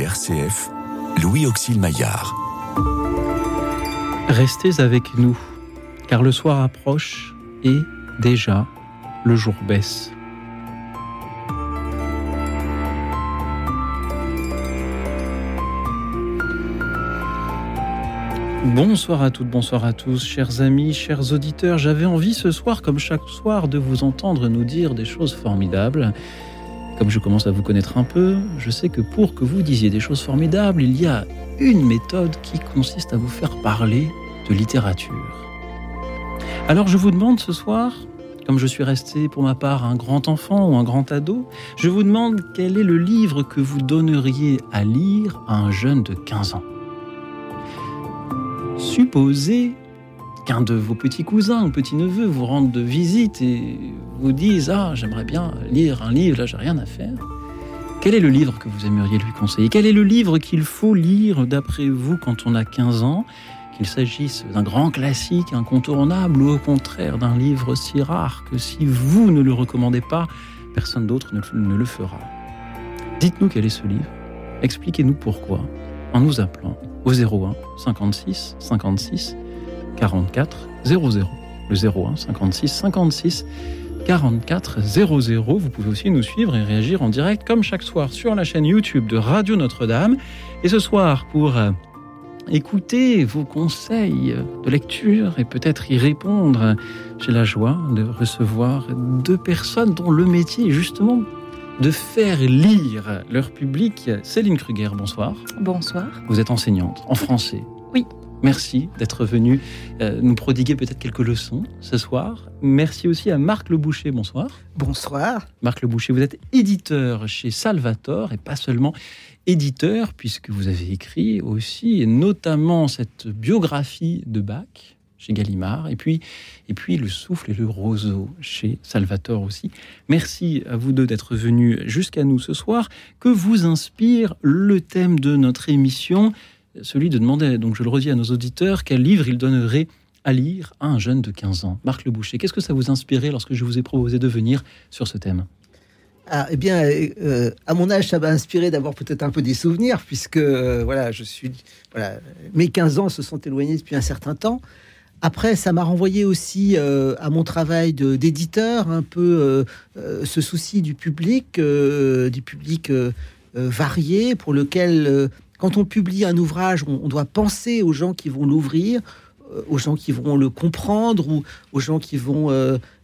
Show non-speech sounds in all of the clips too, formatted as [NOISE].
RCF, Louis Auxil Maillard. Restez avec nous, car le soir approche et déjà le jour baisse. Bonsoir à toutes, bonsoir à tous, chers amis, chers auditeurs. J'avais envie ce soir, comme chaque soir, de vous entendre nous dire des choses formidables. Comme je commence à vous connaître un peu, je sais que pour que vous disiez des choses formidables, il y a une méthode qui consiste à vous faire parler de littérature. Alors je vous demande ce soir, comme je suis resté pour ma part un grand enfant ou un grand ado, je vous demande quel est le livre que vous donneriez à lire à un jeune de 15 ans. Supposez qu'un de vos petits cousins ou petits neveux vous rende de visite et vous dise Ah, j'aimerais bien lire un livre, là j'ai rien à faire. Quel est le livre que vous aimeriez lui conseiller? Quel est le livre qu'il faut lire d'après vous quand on a 15 ans? Qu'il s'agisse d'un grand classique incontournable ou au contraire d'un livre si rare que si vous ne le recommandez pas, personne d'autre ne le fera. Dites-nous quel est ce livre. Expliquez-nous pourquoi en nous appelant au 01 56 56 44 00. Le 01 56 56 44 00. Vous pouvez aussi nous suivre et réagir en direct comme chaque soir sur la chaîne YouTube de Radio Notre-Dame. Et ce soir, pour euh, écouter vos conseils de lecture et peut-être y répondre, j'ai la joie de recevoir deux personnes dont le métier est justement de faire lire leur public. Céline Kruger, bonsoir. Bonsoir. Vous êtes enseignante en français. Oui. Merci d'être venu euh, nous prodiguer peut-être quelques leçons ce soir. Merci aussi à Marc Le Boucher, bonsoir. Bonsoir. Marc Le Boucher, vous êtes éditeur chez Salvator et pas seulement éditeur puisque vous avez écrit aussi et notamment cette biographie de Bach chez Gallimard, et puis, et puis Le Souffle et le Roseau chez Salvatore aussi. Merci à vous deux d'être venus jusqu'à nous ce soir. Que vous inspire le thème de notre émission Celui de demander, donc je le redis à nos auditeurs, quel livre il donnerait à lire à un jeune de 15 ans. Marc Le Boucher, qu'est-ce que ça vous inspirait lorsque je vous ai proposé de venir sur ce thème? Ah, eh bien, euh, à mon âge, ça m'a inspiré d'avoir peut-être un peu des souvenirs, puisque euh, voilà, je suis, voilà, mes 15 ans se sont éloignés depuis un certain temps. Après, ça m'a renvoyé aussi euh, à mon travail d'éditeur, un peu ce souci du public, du public varié, pour lequel, quand on publie un ouvrage, on, doit penser aux gens qui vont l'ouvrir, aux gens qui vont le comprendre ou aux gens qui vont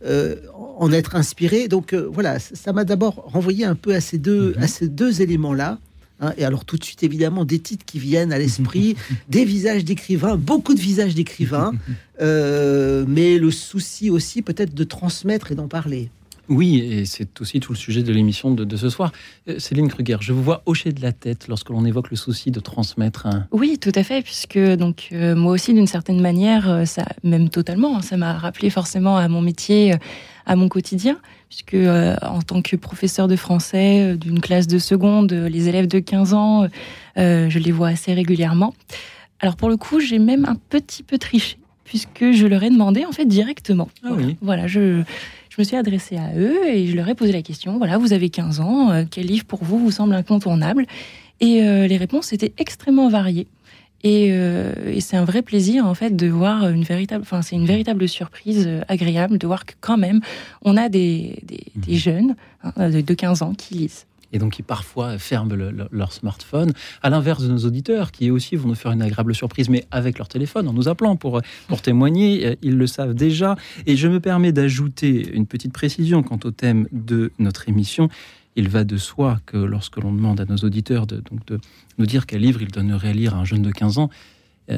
en être inspirés. Donc voilà, ça m'a d'abord renvoyé un peu à ces deux, à ces deux éléments-là. Hein, et alors tout de suite, évidemment, des titres qui viennent à l'esprit, [LAUGHS] des visages d'écrivains, beaucoup de visages d'écrivains, [LAUGHS] euh, mais le souci aussi peut-être de transmettre et d'en parler. Oui, et c'est aussi tout le sujet de l'émission de, ce soir. Euh, Céline Kruger, je vous vois hocher de la tête lorsque l'on évoque le souci de transmettre un... Oui, tout à fait, puisque donc euh, moi aussi, d'une certaine manière, ça, même totalement, hein, ça m'a rappelé forcément à mon métier, à mon quotidien puisque euh, en tant que professeur de français euh, d'une classe de seconde, euh, les élèves de 15 ans, je les vois assez régulièrement. Alors pour le coup, j'ai même un petit peu triché, puisque je leur ai demandé en fait directement. Ah oui. Voilà, je, je me suis adressée à eux et je leur ai posé la question, voilà, vous avez 15 ans, quel livre pour vous vous semble incontournable? Et les réponses étaient extrêmement variées. Euh, et, c'est un vrai plaisir en fait de voir une véritable, enfin c'est une véritable surprise euh, agréable de voir que quand même on a des, des, mhm. jeunes hein, de 15 ans qui lisent. Et donc qui parfois ferment leur smartphone, à l'inverse de nos auditeurs qui aussi vont nous faire une agréable surprise, mais avec leur téléphone, en nous appelant pour, pour témoigner, euh, ils le savent déjà. Et je me permets d'ajouter une petite précision quant au thème de notre émission il va de soi que lorsque l'on demande à nos auditeurs de, donc de nous dire quel livre ils donneraient à lire à un jeune de 15 ans,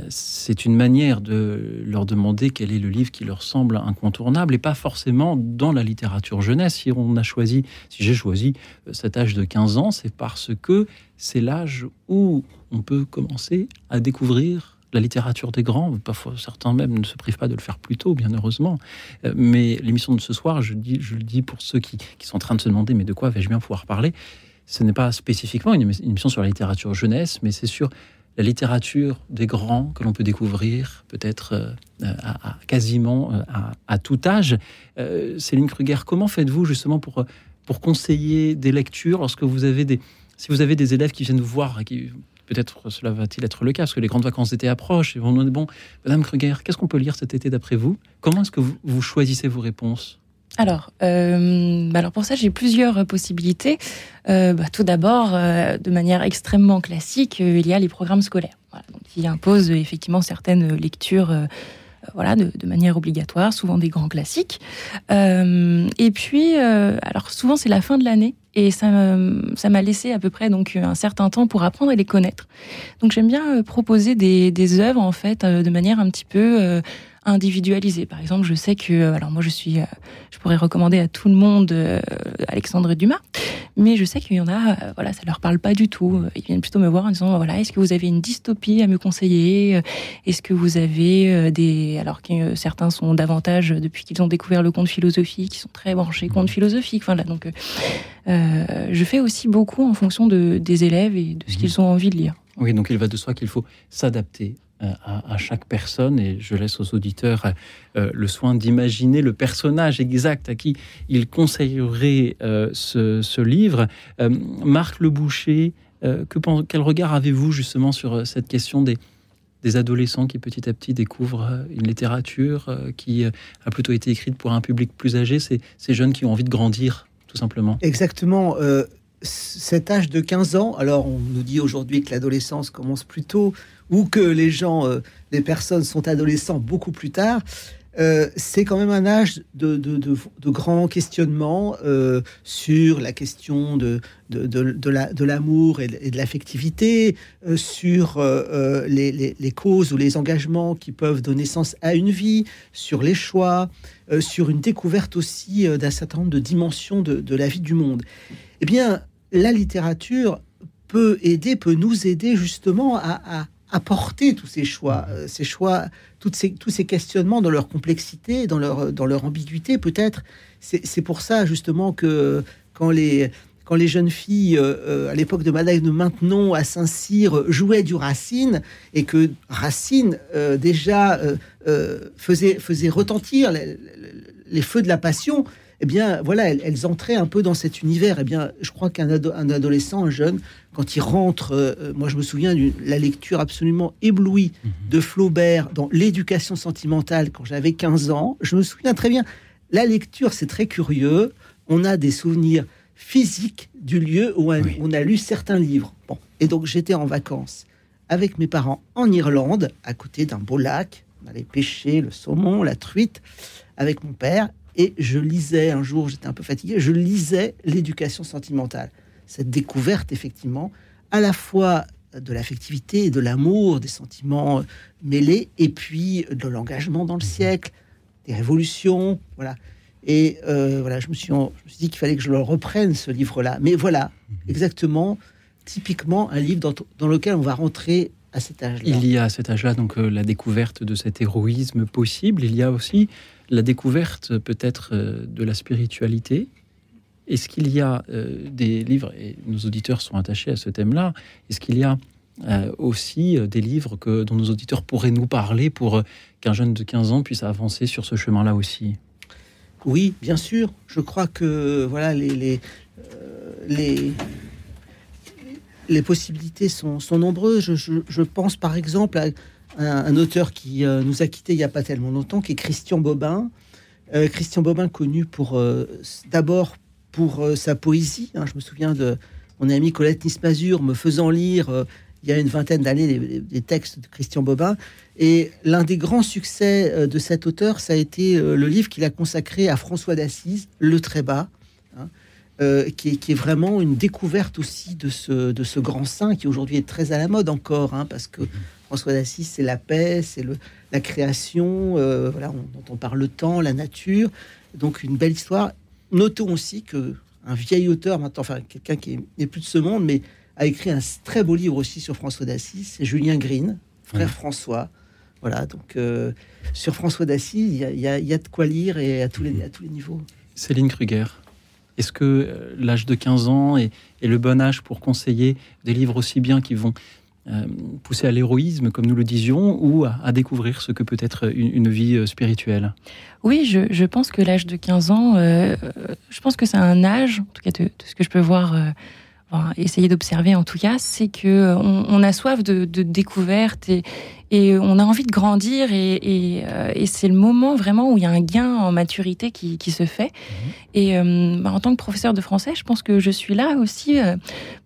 c'est une manière de leur demander quel est le livre qui leur semble incontournable et pas forcément dans la littérature jeunesse. Si on a choisi, si j'ai choisi euh, cet âge de 15 ans, c'est parce que c'est l'âge où on peut commencer à découvrir la littérature des grands. Parfois, certains même ne se privent pas de le faire plus tôt, bien heureusement. Euh, mais l'émission de ce soir, je, le dis pour ceux qui, sont en train de se demander mais de quoi vais-je bien pouvoir parler? Ce n'est pas spécifiquement une, émission sur la littérature jeunesse, mais c'est sur la littérature des grands que l'on peut découvrir, peut-être euh, à, quasiment euh, à, tout âge. Céline Kruger, comment faites-vous justement pour, pour conseiller des lectures lorsque vous avez des, Si vous avez des élèves qui viennent vous voir qui peut-être cela va-t-il être le cas, parce que les grandes vacances d'été approchent, et dire, bon, Madame Kruger, qu'est-ce qu'on peut lire cet été d'après vous? Comment est-ce que vous, choisissez vos réponses? Alors, euh, alors pour ça, j'ai plusieurs possibilités. Euh, bah, tout d'abord, euh, de manière extrêmement classique, il y a les programmes scolaires, qui imposent effectivement certaines lectures voilà, de, manière obligatoire, souvent des grands classiques. et puis, alors souvent c'est la fin de l'année et ça, m'a laissé à peu près donc un certain temps pour apprendre à les connaître. Donc j'aime bien proposer des, des œuvres en fait de manière un petit peu euh, individualisée. Par exemple, je sais que alors moi je suis, je pourrais recommander à tout le monde Alexandre Dumas, mais je sais qu'il y en a, voilà, ça leur parle pas du tout. Ils viennent plutôt me voir en disant voilà, est-ce que vous avez une dystopie à me conseiller Est-ce que vous avez des, alors que certains sont davantage depuis qu'ils ont découvert le conte philosophique, qui sont très branchés conte philosophique. Voilà, donc euh, je fais aussi beaucoup en fonction de, des élèves et de ce qu'ils mhm. ont envie de lire. Oui, donc il va de soi qu'il faut s'adapter euh, à, chaque personne et je laisse aux auditeurs euh, le soin d'imaginer le personnage exact à qui il conseillerait ce, livre. Marc Le Boucher, que, quel regard avez-vous justement sur cette question des, adolescents qui petit à petit découvrent une littérature qui a plutôt été écrite pour un public plus âgé, ces, ces jeunes qui ont envie de grandir tout simplement? Exactement. Euh, cet âge de 15 ans, alors on nous dit aujourd'hui que l'adolescence commence plus tôt ou que les gens, euh, les personnes sont adolescents beaucoup plus tard. Euh, c'est quand même un âge de, de, grands questionnements euh, sur la question de, de l'amour et de l'affectivité, euh, sur les, les, causes ou les engagements qui peuvent donner sens à une vie, sur les choix, sur une découverte aussi d'un certain nombre de dimensions de, la vie du monde. Eh bien, la littérature peut aider, peut nous aider justement à apporter tous ces choix, euh, ces choix, toutes ces, tous ces questionnements dans leur complexité, dans leur, dans leur ambiguïté peut-être. C'est pour ça justement que quand les, quand les jeunes filles, euh, euh, à l'époque de Madame de Maintenon à Saint-Cyr, jouaient du Racine, et que Racine déjà faisait, faisait retentir les, les, feux de la passion, eh bien, voilà, elles, entraient un peu dans cet univers. Eh bien, je crois qu'un adolescent, un jeune, quand il rentre, euh, moi je me souviens de la lecture absolument éblouie mhm. de Flaubert dans L'éducation sentimentale quand j'avais 15 ans. Je me souviens très bien. La lecture, c'est très curieux. On a des souvenirs physiques du lieu où on a lu certains livres. Bon. Et donc j'étais en vacances avec mes parents en Irlande, à côté d'un beau lac. On allait pêcher le saumon, la truite, avec mon père. Et je lisais, un jour, j'étais un peu fatigué, je lisais l'éducation sentimentale. Cette découverte, effectivement, à la fois de l'affectivité et de l'amour, des sentiments mêlés, et puis de l'engagement dans le siècle, des révolutions, voilà. Et euh, voilà, je me, suis, je me suis dit qu'il fallait que je le reprenne, ce livre-là. Mais voilà, exactement, typiquement, un livre dans, dans lequel on va rentrer à cet âge-là. Il y a à cet âge-là donc euh, la découverte de cet héroïsme possible. Il y a aussi la découverte peut-être euh, de la spiritualité. Est-ce qu'il y a euh, des livres, et nos auditeurs sont attachés à ce thème-là, est-ce qu'il y a euh, aussi des livres que, dont nos auditeurs pourraient nous parler pour qu'un jeune de 15 ans puisse avancer sur ce chemin-là aussi? Oui, bien sûr. Je crois que voilà les, les, les, les possibilités sont, sont nombreuses. Je, je, je, pense par exemple à un, auteur qui euh, nous a quittés il n'y a pas tellement longtemps, qui est Christian Bobin. Euh, Christian Bobin, connu pour euh, d'abord pour sa poésie. Hein. je me souviens de mon ami Colette Nismazur me faisant lire il y a une vingtaine d'années des, textes de Christian Bobin. Et l'un des grands succès de cet auteur, ça a été le livre qu'il a consacré à François d'Assise, Le Trébat, hein, qui, est, vraiment une découverte aussi de ce, de ce grand saint qui aujourd'hui est très à la mode encore, hein, parce que François d'Assise, c'est la paix, c'est la création, euh, voilà, on, dont on parle le temps, la nature. Donc une belle histoire. Notons aussi que un vieil auteur, maintenant, enfin quelqu'un qui n'est plus de ce monde, mais a écrit un très beau livre aussi sur François d'Assise, c'est Julien Green, frère François. Voilà, donc euh, sur François d'Assise, il y, a de quoi lire et à tous les, à tous les niveaux. Céline Kruger, est-ce que euh, l'âge de 15 ans est, est, le bon âge pour conseiller des livres aussi bien qui vont euh, pousser à l'héroïsme, comme nous le disions, ou à, découvrir ce que peut être une, vie euh, spirituelle. Oui, je, pense que l'âge de 15 ans, euh, je pense que c'est un âge, en tout cas de, ce que je peux voir essayer d'observer en tout cas, c'est que on, a soif de, de découverte et, et on a envie de grandir et, et, euh, et c'est le moment vraiment où il y a un gain en maturité qui, qui se fait. Mhm. Et euh, bah, en tant que professeur de français, je pense que je suis là aussi euh,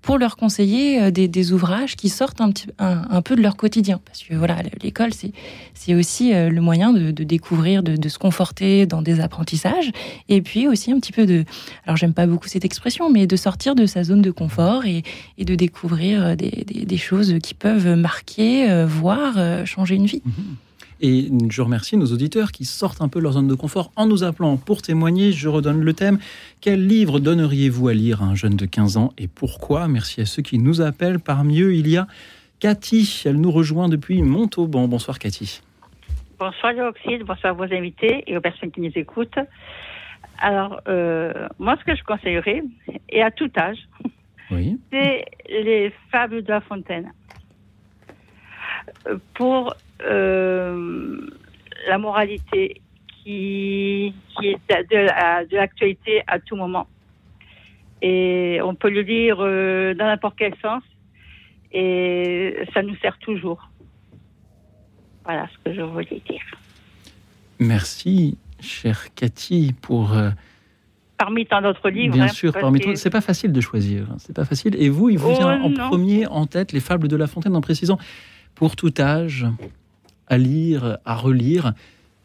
pour leur conseiller des, des, ouvrages qui sortent un, petit, un, un, peu de leur quotidien. Parce que voilà, l'école, c'est aussi le moyen de, de découvrir, de, de, se conforter dans des apprentissages. Et puis aussi un petit peu de... Alors j'aime pas beaucoup cette expression, mais de sortir de sa zone de confort et, et de découvrir des, des, des, choses qui peuvent marquer, voir euh, changer une vie. Mhm. Et je remercie nos auditeurs qui sortent un peu leur zone de confort en nous appelant pour témoigner. Je redonne le thème. Quel livre donneriez-vous à lire à un jeune de 15 ans et pourquoi? Merci à ceux qui nous appellent. Parmi eux, il y a Cathy. Elle nous rejoint depuis Montauban. Bonsoir Cathy. Bonsoir Léoxide, bonsoir à vos invités et aux personnes qui nous écoutent. Alors, euh, moi, ce que je conseillerais, et à tout âge, oui. c'est les fables de La Fontaine pour euh, la moralité qui, qui est de, l'actualité à tout moment. Et on peut le lire euh, dans n'importe quel sens et ça nous sert toujours. Voilà ce que je voulais dire. Merci, chère Cathy, pour. Euh, parmi tant d'autres livres. Bien hein, sûr, parmi que... C'est pas facile de choisir. Hein, c'est pas facile. Et vous, il vous vient oh, en premier en tête les fables de La Fontaine en précisant pour tout âge, à lire, à relire.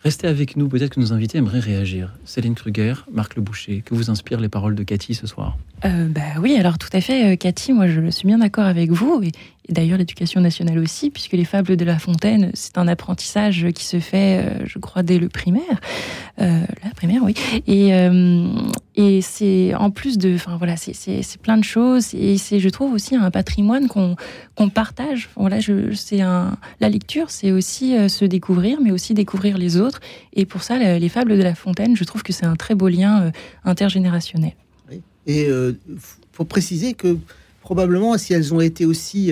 Restez avec nous, peut-être que nos invités aimeraient réagir. Céline Kruger, Marc Le Boucher, que vous inspirent les paroles de Cathy ce soir? Euh, bah Oui, alors tout à fait, euh, Cathy, moi je suis bien d'accord avec vous, d'ailleurs l'éducation nationale aussi, puisque les fables de La Fontaine, c'est un apprentissage qui se fait, euh, je crois, dès le primaire. la primaire, oui. Et, et c'est en plus de, enfin voilà, c'est plein de choses et c'est, je trouve aussi un patrimoine qu'on partage. Voilà, c'est un, la lecture, c'est aussi euh, se découvrir, mais aussi découvrir les autres. Et pour ça, les fables de La Fontaine, je trouve que c'est un très beau lien euh, intergénérationnel. Et euh, faut préciser que probablement, si elles ont été aussi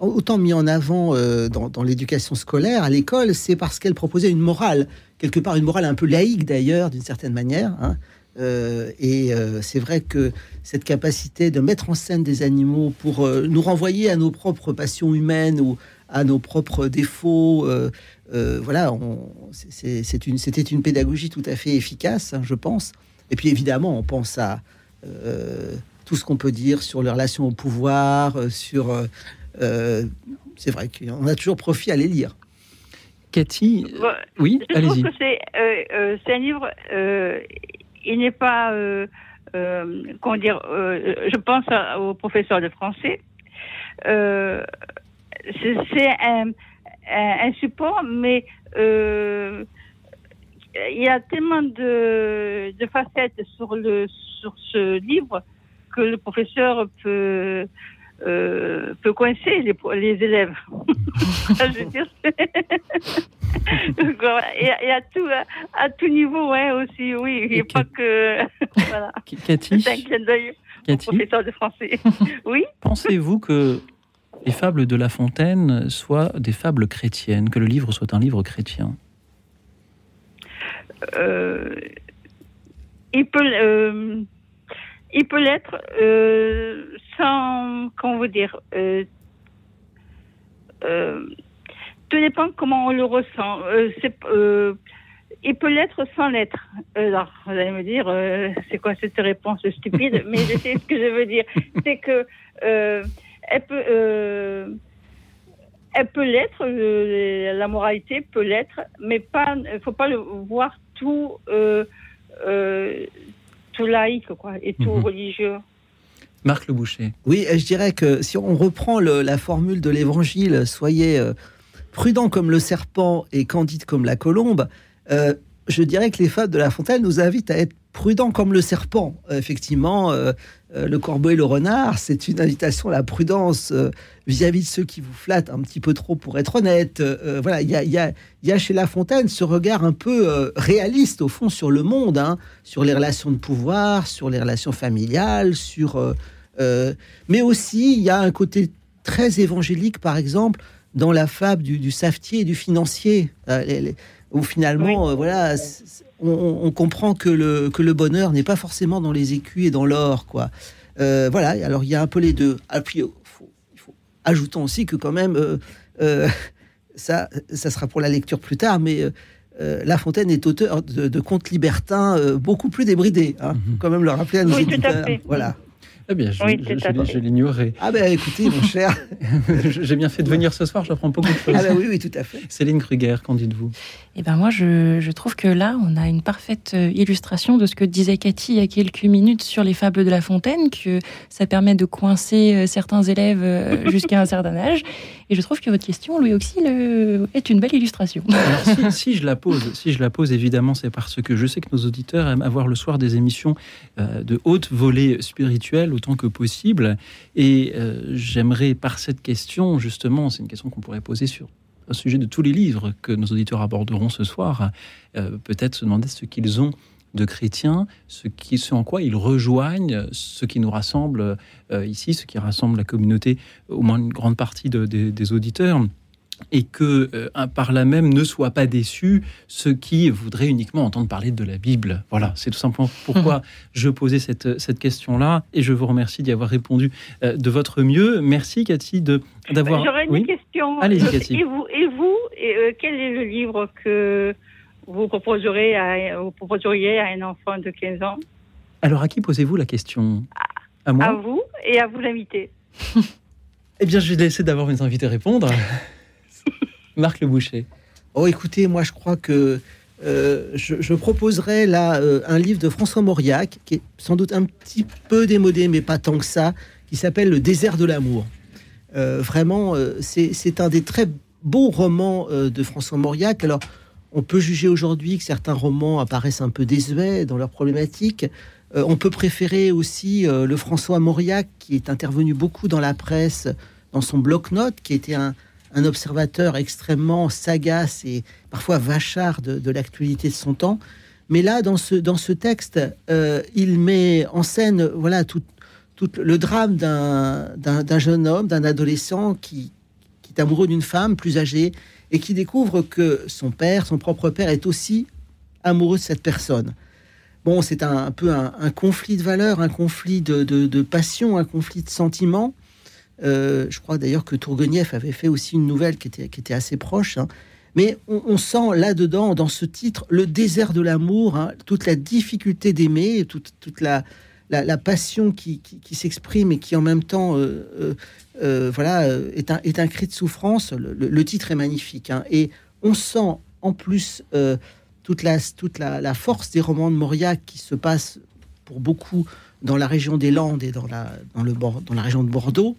autant mis en avant dans, dans l'éducation scolaire à l'école, c'est parce qu'elles proposaient une morale, quelque part une morale un peu laïque d'ailleurs, d'une certaine manière. Hein. Euh, et euh, c'est vrai que cette capacité de mettre en scène des animaux pour euh, nous renvoyer à nos propres passions humaines ou à nos propres défauts, voilà, c'était une pédagogie tout à fait efficace, hein, je pense. Et puis évidemment, on pense à tout ce qu'on peut dire sur les relations au pouvoir, sur. c'est vrai qu'on a toujours profit à les lire. Cathy, oui, allez-y. C'est un livre il n'est pas, euh, euh, comment dire, euh, je pense au professeur de français. c'est un, un, support, mais il y a tellement de, de, facettes sur, le, sur ce livre que le professeur peut euh, peut coincer les, les élèves. [LAUGHS] je veux dire, [LAUGHS] et, à tout, à, tout niveau, ouais, aussi, oui. Il a pas que. [LAUGHS] voilà. Cathy C'est un clin d'œil professeur de français. oui? Pensez-vous que les fables de La Fontaine soient des fables chrétiennes, que le livre soit un livre chrétien? Euh, Il peut. Euh, il peut l'être euh, sans, comment vous dire, euh, euh, tout dépend comment on le ressent. il peut l'être sans l'être. Alors, vous allez me dire, c'est quoi cette réponse stupide [LAUGHS] Mais je sais ce que je veux dire. C'est que elle peut, elle peut l'être. la moralité peut l'être, mais pas. Faut pas le voir tout tout laïque quoi, et tout mhm. religieux. Marc Le Boucher. Oui, je dirais que si on reprend la formule de l'évangile, soyez euh, prudent comme le serpent et candide comme la colombe, euh, je dirais que les fables de La Fontaine nous invitent à être prudent comme le serpent. Euh, effectivement, euh, euh, le corbeau et le renard, c'est une invitation à la prudence vis-à-vis de ceux qui vous flattent un petit peu trop, pour être honnête. voilà, il y a, chez La Fontaine ce regard un peu réaliste, au fond, sur le monde, hein, sur les relations de pouvoir, sur les relations familiales, sur... mais aussi, il y a un côté très évangélique, par exemple, dans la fable du, du savetier et du financier, où finalement, voilà on, comprend que le, que le bonheur n'est pas forcément dans les écus et dans l'or, quoi. Euh, voilà, alors il y a un peu les deux. Ah, puis, euh, faut- il faut, ajoutons aussi que quand même, euh, euh, ça, ça sera pour la lecture plus tard, mais La Fontaine est auteur de, de contes libertins euh, beaucoup plus débridés. Hein. Mhm. Faut quand même le rappeler à nos Oui, tout à éditeurs. fait. Voilà. Eh bien, je, Oui, je- je je l'ignorais. Ah ben écoutez, mon cher. [LAUGHS] J'ai bien fait de venir ce soir, j'apprends beaucoup de choses. Ah ben oui, oui, tout à fait. Céline Kruger, qu'en dites-vous? Eh ben moi, je, je trouve que là, on a une parfaite euh, illustration de ce que disait Cathy il y a quelques minutes sur les fables de La Fontaine, que ça permet de coincer euh, certains élèves euh, jusqu'à un certain âge. Et je trouve que votre question, Louis Auxil, est une belle illustration. [LAUGHS] Alors, si, si je la pose, si je la pose, évidemment, c'est parce que je sais que nos auditeurs aiment avoir le soir des émissions de haute volée spirituelle autant que possible. Et euh, j'aimerais, par cette question, justement, c'est une question qu'on pourrait poser sur au sujet de tous les livres que nos auditeurs aborderont ce soir, euh, peut-être se demander ce qu'ils ont de chrétiens, ce, qui, ce en quoi ils rejoignent ce qui nous rassemble euh, ici, ce qui rassemble la communauté, au moins une grande partie de- des- des auditeurs et que euh, par là même ne soient pas déçus ceux qui voudraient uniquement entendre parler de la Bible. Voilà, c'est tout simplement pourquoi je posais cette, cette question-là et je vous remercie d'y avoir répondu euh, de votre mieux. Merci Cathy de d'avoir. J'aurais une question. Allez-y, Euh, Cathy. Et vous, et vous et, euh, quel est le livre que vous proposerez à, vous proposeriez à un enfant de 15 ans? Alors à qui posez-vous la question? À moi? À vous et à vous l'inviter. [LAUGHS] Eh bien, je vais laisser d'abord mes invités répondre. [LAUGHS] Marc Le Boucher. Oh, écoutez, moi, je crois que euh, je, je proposerais là euh, un livre de François Mauriac, qui est sans doute un petit peu démodé, mais pas tant que ça, qui s'appelle Le désert de l'amour. Euh, vraiment, c'est un des très beaux romans de François Mauriac. Alors, on peut juger aujourd'hui que certains romans apparaissent un peu désuets dans leurs problématiques. Euh, on peut préférer aussi le François Mauriac, qui est intervenu beaucoup dans la presse, dans son bloc-notes, qui était un, un observateur extrêmement sagace et parfois vachard de, l'actualité de son temps. Mais là, dans ce, dans ce texte, euh, il met en scène voilà, tout, tout le drame d'un jeune homme, d'un adolescent qui, qui est amoureux d'une femme plus âgée et qui découvre que son père, son propre père, est aussi amoureux de cette personne. Bon, c'est un, peu un, un conflit de valeurs, un conflit de, de, de passion, un conflit de sentiments. Euh, je crois d'ailleurs que Tourguenieff avait fait aussi une nouvelle qui était, qui était assez proche. hein. Mais on, sent là-dedans, dans ce titre, le désert de l'amour, hein, toute la difficulté d'aimer, toute, toute la, la, passion qui, qui, s'exprime et qui en même temps euh, euh, voilà, est, un, est un cri de souffrance. Le, titre est magnifique. hein. Et on sent en plus toute, la, toute la, la force des romans de Mauriac qui se passe pour beaucoup dans la région des Landes et dans la, dans le, Bor- dans la région de Bordeaux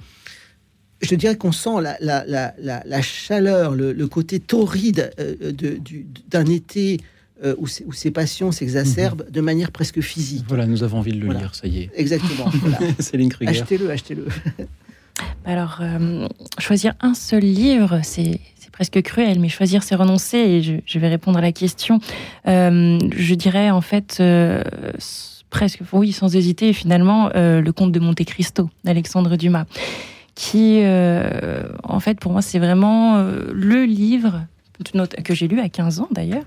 je dirais qu'on sent la, la, la, la, la chaleur, le, le côté torride euh, de- du- d'un été euh, où, ces- où ces passions s'exacerbent de manière presque physique. Voilà, nous avons envie de le Voilà. lire, ça y est. Exactement. voilà. [LAUGHS] Céline Kruger. Achetez-le, achetez-le. Alors, euh, choisir un seul livre, c'est c'est presque cruel, mais choisir, c'est renoncer. Et je, je vais répondre à la question. Euh, je dirais en fait, euh, presque, oui, sans hésiter, finalement, euh, Le Comte de Monte Cristo d'Alexandre Dumas, qui, euh, en fait, pour moi, c'est vraiment euh, le livre que j'ai lu à 15 ans d'ailleurs,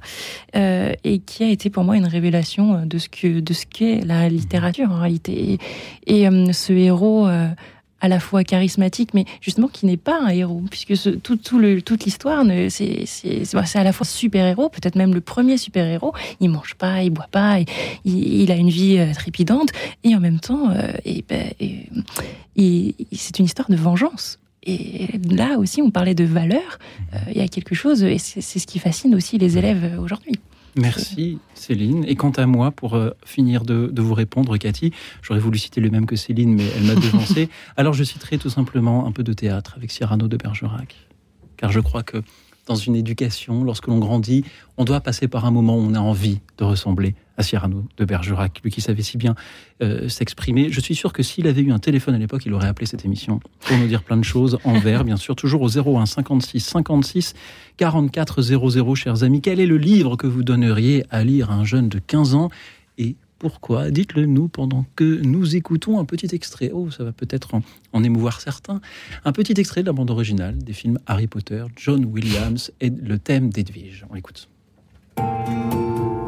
et qui a été pour moi une révélation de ce que de ce qu'est la littérature en réalité. Et, ce héros à la fois charismatique, mais justement qui n'est pas un héros, puisque toute l'histoire, ne- c'est à la fois super-héros, peut-être même le premier super-héros. Il mange pas, il boit pas, il, a une vie euh, trépidante, et en même temps, euh, ben, c'est une histoire de vengeance. Et là aussi, on parlait de valeurs. Euh, il y a quelque chose, et c'est ce qui fascine aussi les élèves aujourd'hui. Merci Céline. Et quant à moi, pour euh, finir de, de vous répondre, Cathy, j'aurais voulu citer le même que Céline, mais elle m'a [LAUGHS] devancé. Alors je citerai tout simplement un peu de théâtre avec Cyrano de Bergerac. Car je crois que dans une éducation, lorsque l'on grandit, on doit passer par un moment où on a envie de ressembler à Cyrano de Bergerac, lui qui savait si bien euh, s'exprimer. Je suis sûr que s'il avait eu un téléphone à l'époque, il aurait appelé cette émission pour nous dire plein de choses en [LAUGHS] vers, bien sûr, toujours au 01 56 56 44 00, chers amis. Quel est le livre que vous donneriez à lire à un jeune de 15 ans et pourquoi? Dites-le nous pendant que nous écoutons un petit extrait. Oh, ça va peut-être en, en émouvoir certains. Un petit extrait de la bande originale des films Harry Potter, John Williams et le thème d'Edwige. On l'écoute.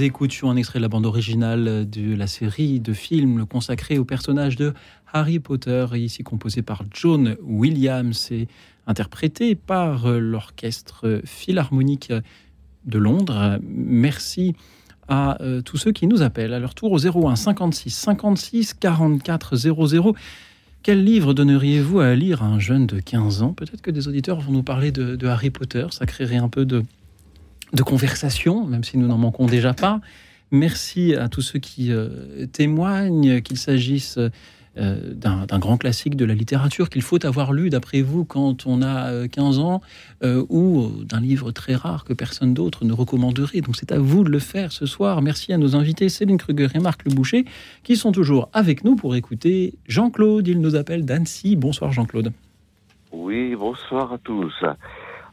Écoutions un extrait de la bande originale de la série de films consacrée au personnage de Harry Potter, ici composé par John Williams et interprété par l'Orchestre Philharmonique de Londres. Merci à euh, tous ceux qui nous appellent à leur tour au 01 56 56 44 00. Quel livre donneriez-vous à lire à un jeune de 15 ans? Peut-être que des auditeurs vont nous parler de Harry Potter, ça créerait un peu de, de conversation, même si nous n'en manquons déjà pas. Merci à tous ceux qui euh, témoignent, qu'il s'agisse euh, d'un grand classique de la littérature qu'il faut avoir lu, d'après vous, quand on a 15 euh, ans, ou d'un livre très rare que personne d'autre ne recommanderait. Donc c'est à vous de le faire ce soir. Merci à nos invités Céline Kruger et Marc Le Boucher, qui sont toujours avec nous pour écouter Jean-Claude. Il nous appelle d'Annecy. Bonsoir Jean-Claude. Oui, bonsoir à tous.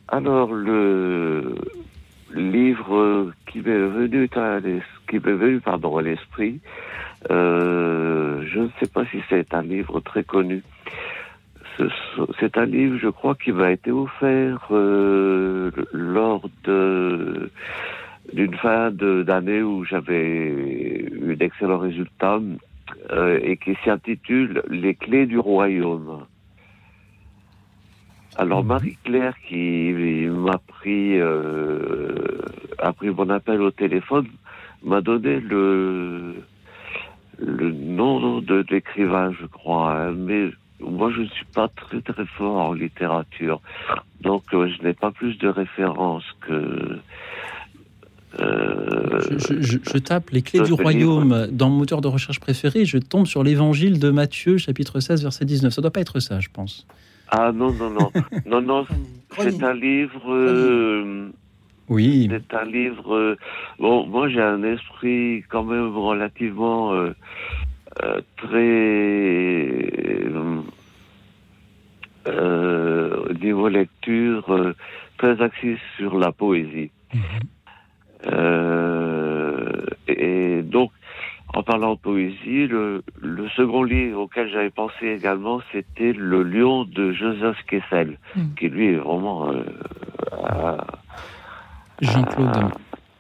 Alors, le, livre qui m'est venu à qui m'est venu pardon à l'esprit. Euh, je ne sais pas si c'est un livre très connu. C'est un livre, je crois, qui m'a été offert euh, lors d'une fin d'année où j'avais eu d'excellents résultats euh, et qui s'intitule Les clés du royaume. Alors mhm. Marie-Claire qui m'a pris euh, pris mon appel au téléphone m'a donné le le nom de l'écrivain, je crois, hein. mais moi je ne suis pas très très fort en littérature, donc euh, je n'ai pas plus de références que euh, je, tape les clés du royaume dans mon moteur de recherche préféré, je tombe sur l'évangile de Matthieu, chapitre 16, verset 19. Ça doit pas être ça, je pense. Ah non, non, non. non, non, [LAUGHS] c'est un livre. Euh, oui. C'est un livre. Euh, bon, moi j'ai un esprit quand même relativement euh, très. au niveau lecture, très axé sur la poésie. Mhm. et donc, en parlant de poésie, le, second livre auquel j'avais pensé également, c'était Le Lion de Joseph Kessel, hmm. qui lui est vraiment... Euh, Jean-Claude,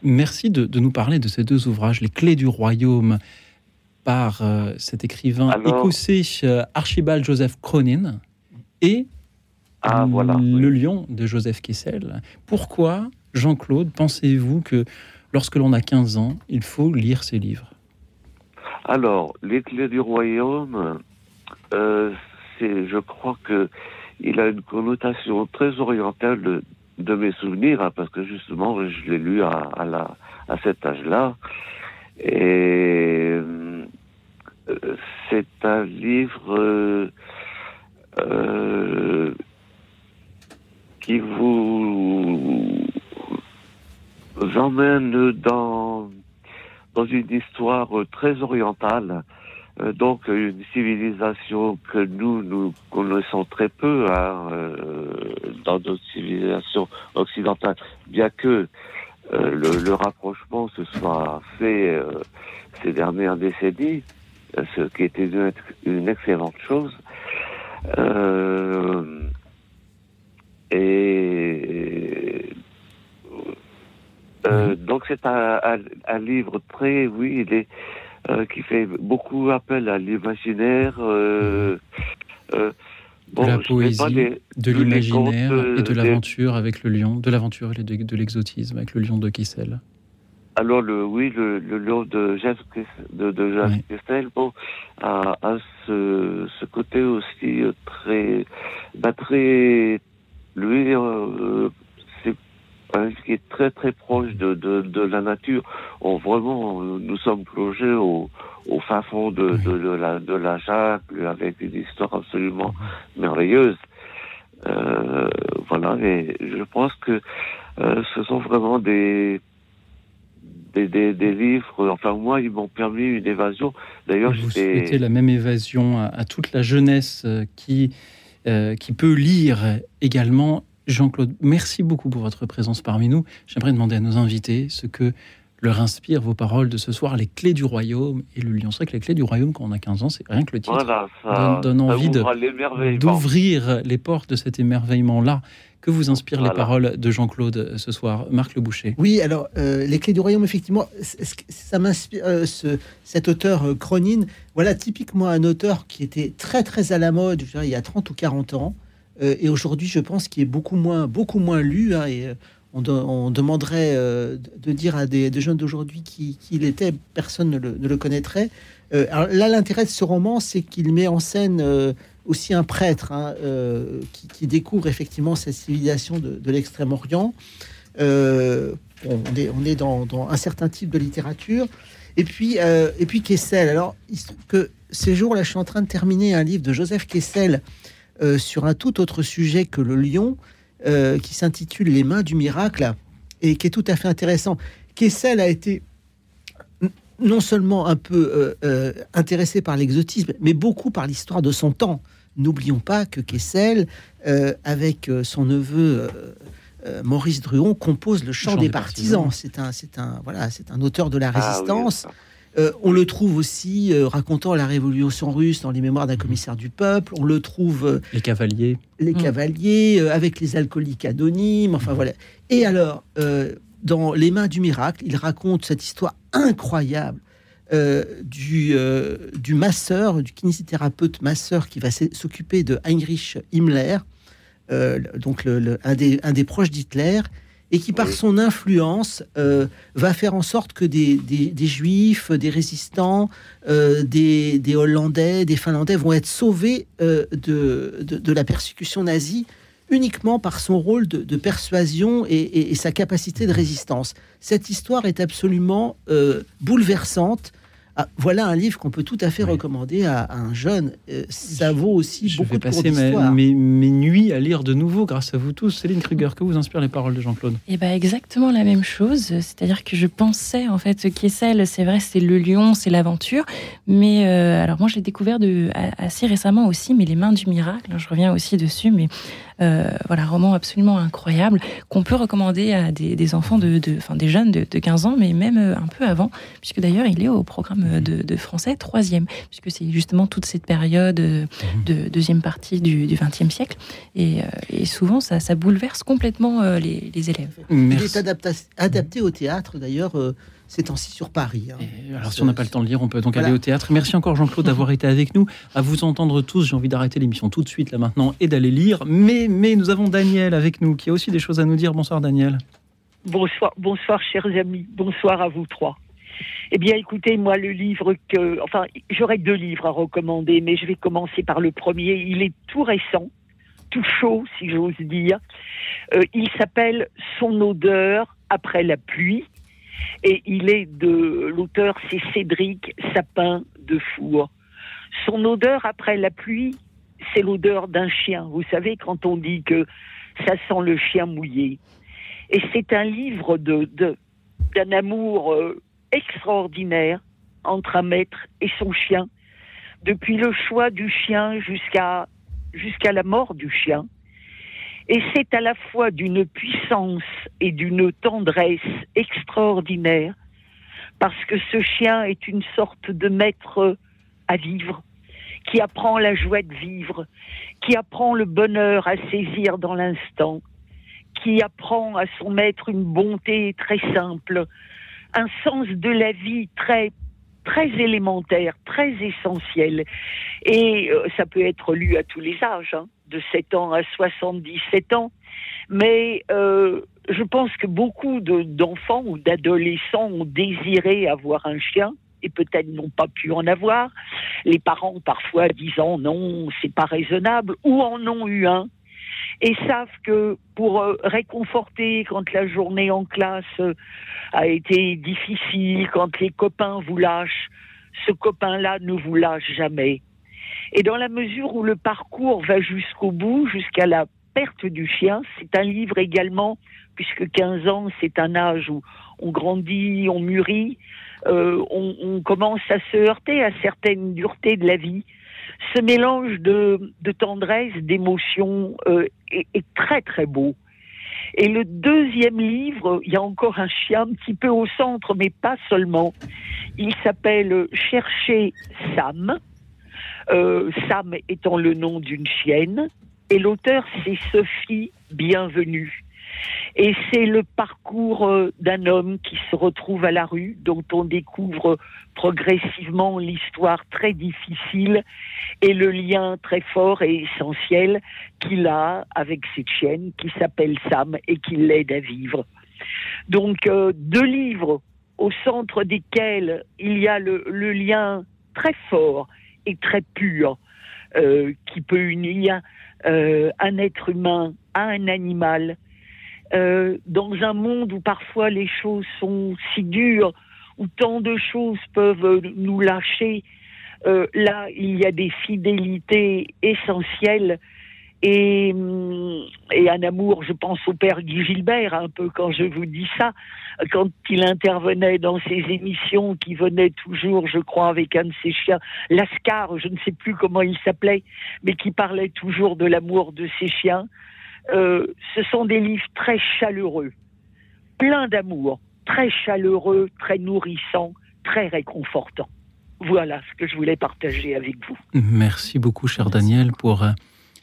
merci de, nous parler de ces deux ouvrages, Les Clés du Royaume, par euh, cet écrivain écossais euh, Archibald Joseph Cronin, et ah, Le Lion de Joseph Kessel. Pourquoi, Jean-Claude, pensez-vous que lorsque l'on a 15 ans, il faut lire ces livres? Alors, les clés du royaume, euh, je crois que il a une connotation très orientale de, mes souvenirs, hein, parce que justement, je l'ai lu à, la, à cet âge-là. Et euh, c'est un livre euh, qui vous emmène dans dans une histoire euh, très orientale, euh, donc une civilisation que nous nous connaissons très peu hein, euh, dans notre civilisation occidentale, bien que le, rapprochement se soit fait ces dernières décennies, ce qui était une, une excellente chose. et euh, donc c'est un, livre très, oui, il est, euh, qui fait beaucoup appel à l'imaginaire. Euh, de la poésie, de l'imaginaire et de l'aventure avec le lion, de l'aventure et de, l'exotisme avec le lion de Kessel. Alors le, oui, le, lion de Jacques de, de Kessel, bon, a, ce, ce, côté aussi très, bah, très, lui, Hein, qui est très très proche de, de, de, la nature. On, vraiment, nous sommes plongés au, au fin fond de, de, de, la, de la jungle avec une histoire absolument merveilleuse. Euh, voilà, et je pense que euh, ce sont vraiment des, des, des, des, livres. Enfin, moi, ils m'ont permis une évasion. D'ailleurs, vous souhaitez la même évasion à, à toute la jeunesse euh, qui, euh, qui peut lire également Jean-Claude, merci beaucoup pour votre présence parmi nous. J'aimerais demander à nos invités ce que leur inspirent vos paroles de ce soir, les clés du royaume et le lion. C'est vrai que les clés du royaume, quand on a 15 ans, c'est rien que le titre Voilà, ça donne, donne ça envie d'ouvrir les portes de cet émerveillement-là. Que vous inspirent les paroles de Jean-Claude euh, ce soir? Marc Le Boucher. Oui, alors euh, les clés du royaume, effectivement, ça m'inspire. euh, ce- cet auteur euh, Cronin, voilà typiquement un auteur qui était très très à la mode, je dirais, il y a 30 ou 40 ans, et aujourd'hui, je pense qu'il est beaucoup moins beaucoup moins lu. hein, euh, on, de- on demanderait euh, de dire à des, jeunes d'aujourd'hui qui, il était, personne ne le, connaîtrait. Euh, là, l'intérêt de ce roman, c'est qu'il met en scène euh, aussi un prêtre hein, euh, qui, découvre effectivement cette civilisation de, l'Extrême-Orient. Euh, on est, dans, un certain type de littérature. Et puis, euh, et puis Kessel. Alors, que ces jours-là, je suis en train de terminer un livre de Joseph Kessel euh, sur un tout autre sujet que le lion, euh, qui s'intitule Les mains du miracle, et qui est tout à fait intéressant. Kessel a été non seulement un peu euh, intéressé par l'exotisme, mais beaucoup par l'histoire de son temps. N'oublions pas que Kessel, avec son neveu Maurice Druon, compose le chant, Chant des, des partisans. C'est un, c'est un, voilà, c'est un auteur de la Ah oui, résistance. Euh, on le trouve aussi euh, racontant la révolution russe dans les mémoires d'un commissaire du peuple. On le trouve euh, Les cavaliers. les Mm. cavaliers, euh, avec les alcooliques anonymes, enfin voilà. Et alors, euh, dans Les mains du miracle, il raconte cette histoire incroyable euh, du, euh, du masseur, du kinésithérapeute masseur qui va s'occuper de Heinrich Himmler, euh, donc le- le- un, des, un des proches d'Hitler, et qui, par Oui. son influence, euh, va faire en sorte que des, des- des juifs, des résistants, euh, des, des Hollandais, des Finlandais vont être sauvés euh, de, de, de la persécution nazie uniquement par son rôle de, de persuasion et, et- et sa capacité de résistance. Cette histoire est absolument bouleversante. Ah, voilà un livre qu'on peut tout à fait Oui. recommander à, à un jeune. Ça vaut aussi Je beaucoup vais passer mes, d'histoire. mes- mes nuits à lire de nouveau grâce à vous tous. Céline Kruger, que vous inspirent les paroles de Jean-Claude Et bah exactement la même chose, c'est-à-dire que je pensais en fait Kessel, c'est vrai, c'est le lion, c'est l'aventure, mais euh, alors moi je l'ai découvert de, assez récemment aussi, mais les mains du miracle, je reviens aussi dessus, mais voilà, roman absolument incroyable qu'on peut recommander à des, des enfants de, de, enfin des jeunes de, de 15 ans, mais même euh, un peu avant, puisque d'ailleurs il est au programme de, de français troisième, puisque c'est justement toute cette période euh, de deuxième partie du XXe siècle, et, euh, et souvent ça, ça bouleverse complètement euh, les, les élèves. Il Merci. est adapta- adapté au théâtre, d'ailleurs, euh, ces temps-ci sur Paris. hein. Alors, si on n'a pas le temps de lire, on peut donc Voilà. aller au théâtre. Merci encore, Jean-Claude, [LAUGHS] d'avoir été avec nous. À vous entendre tous, j'ai envie d'arrêter l'émission tout de suite, là maintenant, et d'aller lire. Mais, mais nous avons Daniel avec nous, qui a aussi des choses à nous dire. Bonsoir, Daniel. Bonsoir, bonsoir, chers amis. Bonsoir à vous trois. Eh bien, écoutez, moi, le livre que, enfin, j'aurais deux livres à recommander, mais je vais commencer par le premier. Il est tout récent, tout chaud, si j'ose dire. Euh, il s'appelle Son odeur après la pluie, et il est de l'auteur, c'est Cédric Sapin de Four. Son odeur après la pluie, c'est l'odeur d'un chien. Vous savez, quand on dit que ça sent le chien mouillé. Et c'est un livre de, d'un amour euh, extraordinaire entre un maître et son chien, depuis le choix du chien jusqu'à jusqu'à la mort du chien. Et c'est à la fois d'une puissance et d'une tendresse extraordinaire, parce que ce chien est une sorte de maître à vivre, qui apprend la joie de vivre, qui apprend le bonheur à saisir dans l'instant, qui apprend à son maître une bonté très simple, un sens de la vie très très élémentaire, très essentiel. Et euh, ça peut être lu à tous les âges, hein, de 7 ans à 77 ans. Mais euh, je pense que beaucoup de- d'enfants ou d'adolescents ont désiré avoir un chien et peut-être n'ont pas pu en avoir. Les parents parfois disant non, c'est pas raisonnable, ou en ont eu un et savent que pour euh, réconforter quand la journée en classe euh, a été difficile, quand les copains vous lâchent, ce copain-là ne vous lâche jamais. Et dans la mesure où le parcours va jusqu'au bout, jusqu'à la perte du chien, c'est un livre également, puisque 15 ans, c'est un âge où on grandit, on mûrit, euh, on, on commence à se heurter à certaines duretés de la vie. Ce mélange de, tendresse, d'émotion euh, est, est très très beau. Et le deuxième livre, il y a encore un chien un petit peu au centre, mais pas seulement. Il s'appelle Chercher Sam. Euh, Sam étant le nom d'une chienne. Et l'auteur, c'est Sophie Bienvenue. Et c'est le parcours euh, d'un homme qui se retrouve à la rue, dont on découvre progressivement l'histoire très difficile et le lien très fort et essentiel qu'il a avec cette chienne qui s'appelle Sam et qui l'aide à vivre. Donc euh, deux livres au centre desquels il y a le, lien très fort et très pur euh, qui peut unir un être humain à un animal euh, dans un monde où parfois les choses sont si dures, où tant de choses peuvent nous lâcher, euh, là, il y a des fidélités essentielles et, hum, et, un amour, je pense au père Guy Gilbert, un peu quand je vous dis ça, quand il intervenait dans ses émissions, qui venait toujours, je crois, avec un de ses chiens, Lascar, je ne sais plus comment il s'appelait, mais qui parlait toujours de l'amour de ses chiens. Euh, ce sont des livres très chaleureux, pleins d'amour, très chaleureux, très nourrissants, très réconfortants. Voilà ce que je voulais partager avec vous. Merci beaucoup, cher Daniel, pour euh,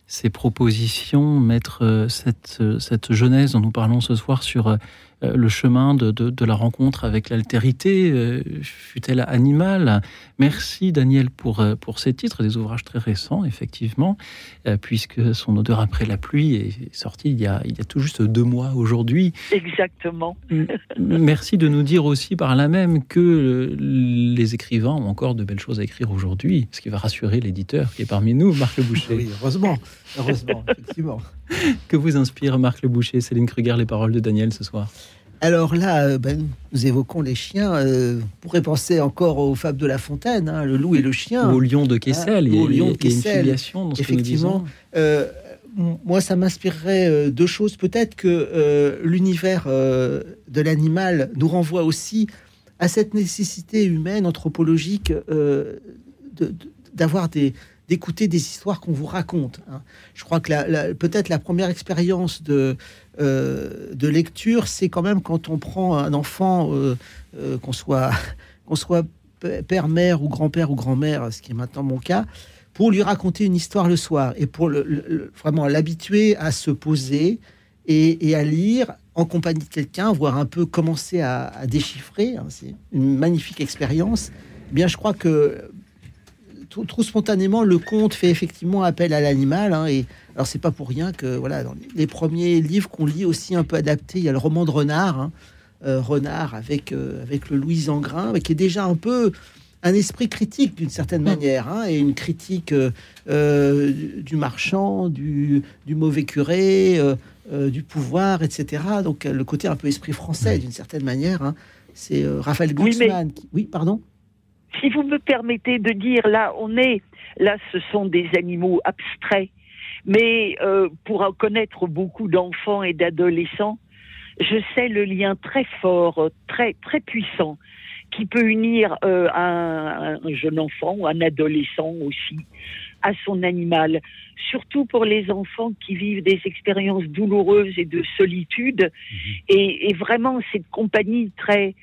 ces propositions, mettre euh, cette, cette jeunesse dont nous parlons ce soir sur le chemin de, la rencontre avec l'altérité, euh, fut-elle animale? Merci Daniel pour, euh, pour ces titres, des ouvrages très récents, effectivement, puisque son odeur après la pluie est sorti il y a, il y a tout juste deux mois aujourd'hui. Exactement. Merci de nous dire aussi par là même que les écrivains ont encore de belles choses à écrire aujourd'hui, ce qui va rassurer l'éditeur qui est parmi nous, Marc Le Boucher. Oui, heureusement, heureusement, effectivement. [LAUGHS] Que vous inspire Marc Le Boucher, Céline Kruger, les paroles de Daniel ce soir? Alors là, euh, ben, nous évoquons les chiens. Euh, vous pourrez penser encore aux fables de La Fontaine, hein, le loup et le chien. Ou au lion de Kessel. Hein, au lion de Kessel. Effectivement. Euh, moi, ça m'inspirerait deux choses. Peut-être que l'univers de l'animal nous renvoie aussi à cette nécessité humaine, anthropologique, d'avoir des, d'écouter des histoires qu'on vous raconte. Hein. Je crois que peut-être la première expérience de, euh, de lecture, c'est quand même quand on prend un enfant, euh, euh, qu'on soit, [LAUGHS] soit père, mère ou grand-père ou grand-mère, ce qui est maintenant mon cas, pour lui raconter une histoire le soir et pour vraiment l'habituer à se poser et, à lire en compagnie de quelqu'un, voire un peu commencer à, déchiffrer. Hein. c'est une magnifique expérience. Eh bien, je crois que trop, spontanément, le conte fait effectivement appel à l'animal. Hein, et alors, c'est pas pour rien que voilà, dans les premiers livres qu'on lit aussi un peu adaptés, il y a le roman de Renard, hein, euh, Renard avec euh, avec le Louis Angrin, qui est déjà un peu un esprit critique d'une certaine mmh. manière, hein, et une critique euh, du marchand, du, du mauvais curé, du pouvoir, etc. Donc le côté un peu esprit français d'une certaine manière. C'est Raphaël Glucksmann. Oui, oui, pardon? Si vous me permettez de dire, là, on est, là, ce sont des animaux abstraits, mais euh, pour connaître beaucoup d'enfants et d'adolescents, je sais le lien très fort, très très puissant, qui peut unir euh, un, un, jeune enfant ou un adolescent aussi à son animal. Surtout pour les enfants qui vivent des expériences douloureuses et de solitude, mmh. et, et vraiment cette compagnie très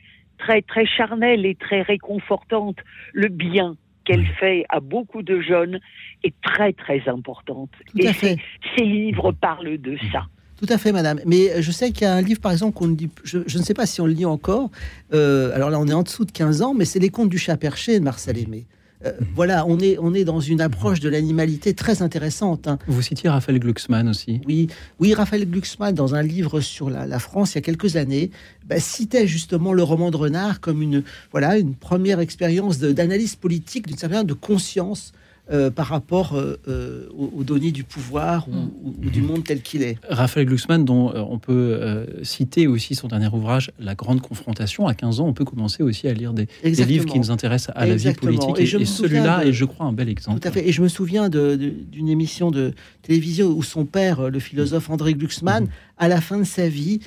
très très charnelle et très réconfortante. Le bien qu'elle fait à beaucoup de jeunes est très très importante. et ces livres parlent de ça. Tout à fait, madame. Mais je sais qu'il y a un livre, par exemple, qu'on dit, je, ne sais pas si on le lit encore. Euh, alors là, on est en dessous de 15 ans, mais c'est Les Contes du chat perché de Marcel Aimé. Euh, voilà, on est, on est dans une approche de l'animalité très intéressante. Hein. Vous citiez Raphaël Glucksmann aussi. Oui, oui, Raphaël Glucksmann, dans un livre sur la, France il y a quelques années, bah, citait justement le roman de Renard comme une, voilà, une première expérience d'analyse politique, d'une certaine manière de conscience euh, par rapport euh, euh, aux, données du pouvoir ou, du monde tel qu'il est. Raphaël Glucksmann, dont on peut citer aussi son dernier ouvrage, La Grande Confrontation. À 15 ans, on peut commencer aussi à lire des, livres qui nous intéressent à la vie politique. Et, celui-là est, je crois, un bel exemple. Tout à fait. Et je me souviens d'une émission de télévision où son père, le philosophe André Glucksmann, à la fin de sa vie,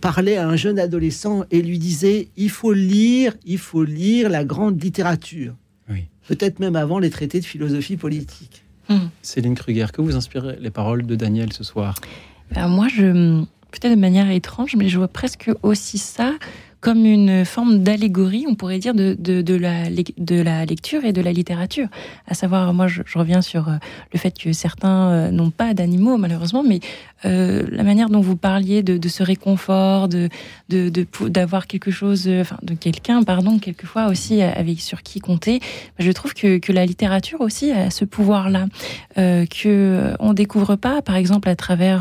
parlait à un jeune adolescent et lui disait il faut lire, il faut lire la grande littérature peut-être même avant les traités de philosophie politique. Hmm. Céline Kruger, que vous inspirent les paroles de Daniel ce soir? Ben Moi, je, peut-être de manière étrange, mais je vois presque aussi ça comme une forme d'allégorie, on pourrait dire, de, de, la, de la lecture et de la littérature. À savoir, moi, je, reviens sur euh, le fait que certains euh, n'ont pas d'animaux, malheureusement, mais euh, la manière dont vous parliez de, ce réconfort, de d'avoir quelque chose, enfin, de quelqu'un, pardon, quelquefois aussi avec sur qui compter, je trouve que, que la littérature aussi a ce pouvoir-là, euh, que on découvre pas, par exemple, à travers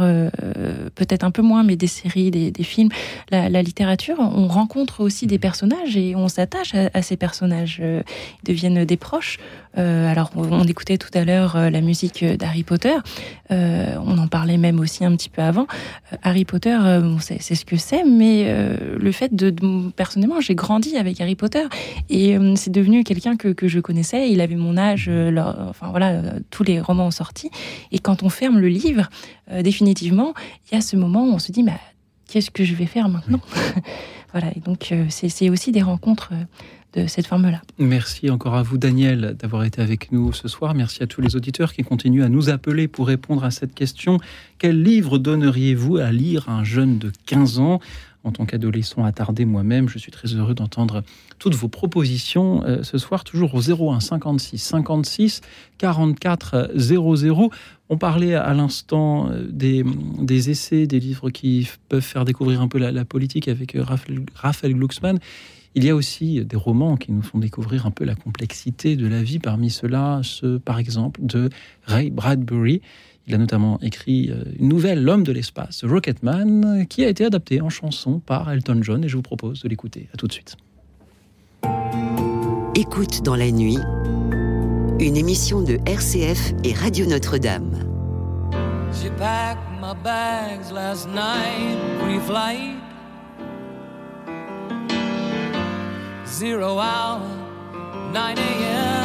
peut-être un peu moins, mais des séries, des, des films, la littérature, on rencontre rencontre aussi des personnages et on s'attache à, ces personnages. Euh, ils deviennent des proches. Euh, alors, on, écoutait tout à l'heure euh, la musique d'Harry Potter. on en parlait même aussi un petit peu avant. Harry Potter, c'est ce que c'est, mais le fait de, personnellement, j'ai grandi avec Harry Potter et c'est devenu quelqu'un que, je connaissais. Il avait mon âge, enfin voilà, tous les romans ont sorti. Et quand on ferme le livre, définitivement, il y a ce moment où on se dit, bah, qu'est-ce que je vais faire maintenant? [LAUGHS] Voilà, et donc euh, c'est aussi des rencontres euh, de cette forme-là. Merci encore à vous, Daniel, d'avoir été avec nous ce soir. Merci à tous les auditeurs qui continuent à nous appeler pour répondre à cette question. Quel livre donneriez-vous à lire à un jeune de 15 ans? En tant qu'adolescent attardé moi-même, je suis très heureux d'entendre toutes vos propositions euh, ce soir, toujours au 01 56 56 44 00. On parlait à l'instant euh, des, des, essais, des livres qui peuvent faire découvrir un peu la, politique avec euh, Raphaël, Raphaël, Glucksmann. Il y a aussi des romans qui nous font découvrir un peu la complexité de la vie. Parmi ceux-là, ceux, par exemple, de Ray Bradbury. Il a notamment écrit euh, une nouvelle, L'homme de l'espace, Rocketman, qui a été adaptée en chanson par Elton John et je vous propose de l'écouter. À tout de suite. Écoute dans la nuit, une émission de RCF et Radio Notre-Dame. She packed my bags last night, pre-flight. Zero hour, 9 a.m.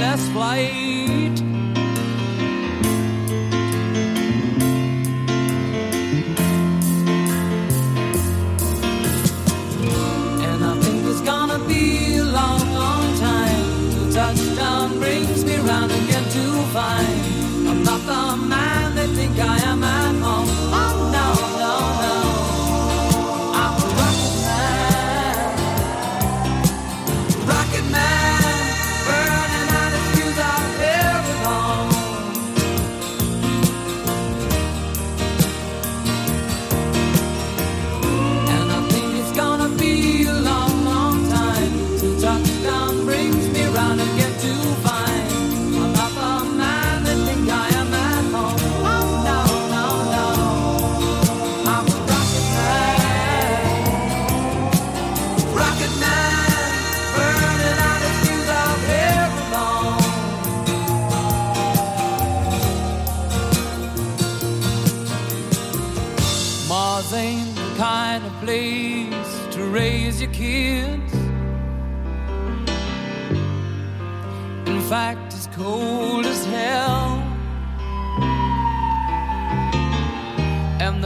last flight. And I think it's gonna be a long, long time till touchdown brings me round again to find.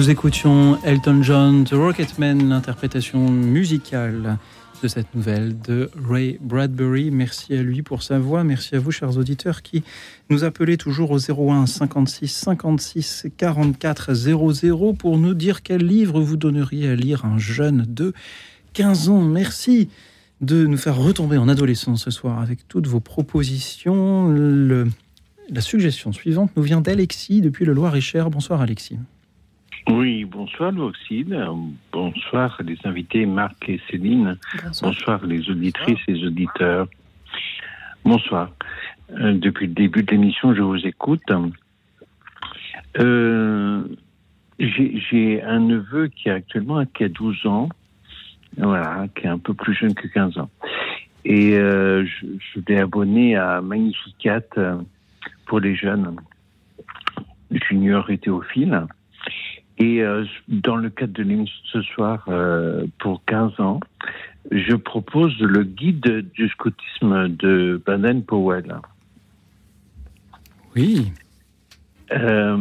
Nous écoutions Elton John, The Rocketman, l'interprétation musicale de cette nouvelle de Ray Bradbury. Merci à lui pour sa voix. Merci à vous, chers auditeurs, qui nous appelez toujours au 01 56 56 44 00 pour nous dire quel livre vous donneriez à lire un jeune de 15 ans. Merci de nous faire retomber en adolescence ce soir avec toutes vos propositions. la suggestion suivante nous vient d'Alexis depuis le Loir-et-Cher. Bonsoir Alexis. Oui, bonsoir Louxine. Bonsoir les invités Marc et Céline. Bonsoir, les auditrices et les auditeurs. Bonsoir. Euh, depuis le début de l'émission, je vous écoute. Euh, j'ai un neveu qui a actuellement qui a 12 ans, voilà, qui est un peu plus jeune que 15 ans. Et euh, je, je l'ai abonné à Magnificat pour les jeunes, junior et théophile. Et euh, dans le cadre de l'émission ce soir, euh, pour 15 ans, je propose le guide du scoutisme de Baden-Powell. Oui. Euh,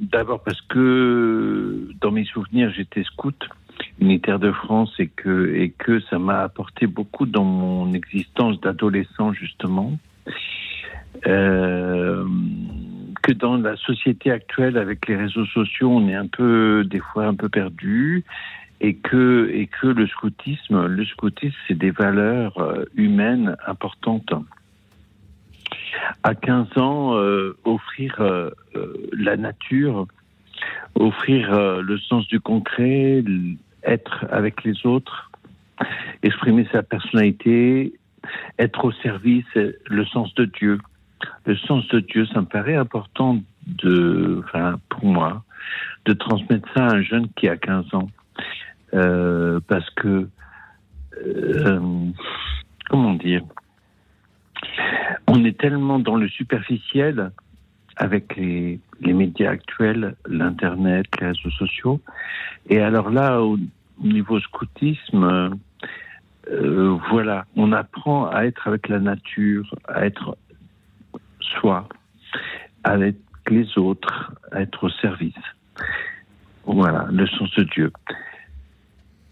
d'abord parce que dans mes souvenirs, j'étais scout unitaire de France et que, et que ça m'a apporté beaucoup dans mon existence d'adolescent, justement. Euh, que dans la société actuelle, avec les réseaux sociaux, on est un peu, des fois, un peu perdu, et que, et que le scoutisme, le scoutisme, c'est des valeurs euh, humaines importantes. À 15 ans, euh, offrir euh, la nature, offrir le sens du concret, être avec les autres, exprimer sa personnalité, être au service, le sens de Dieu le sens de Dieu, ça me paraît important de, enfin, pour moi, de transmettre ça à un jeune qui a 15 ans. Euh, parce que, euh, comment dire, on est tellement dans le superficiel avec les, les médias actuels, l'Internet, les réseaux sociaux. Et alors là, au niveau scoutisme, euh, voilà, on apprend à être avec la nature, à être soi, avec les autres, être au service. Voilà, le sens de Dieu.